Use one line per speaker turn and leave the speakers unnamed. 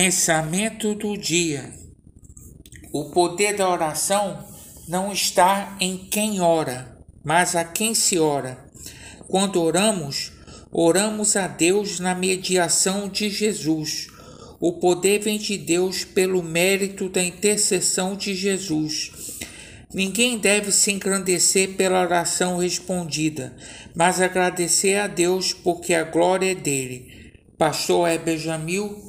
Pensamento do dia. O poder da oração não está em quem ora, mas a quem se ora. Quando oramos, oramos a Deus na mediação de Jesus. O poder vem de Deus pelo mérito da intercessão de Jesus. Ninguém deve se engrandecer pela oração respondida, mas agradecer a Deus porque a glória é dele. Pastor Heber Jamil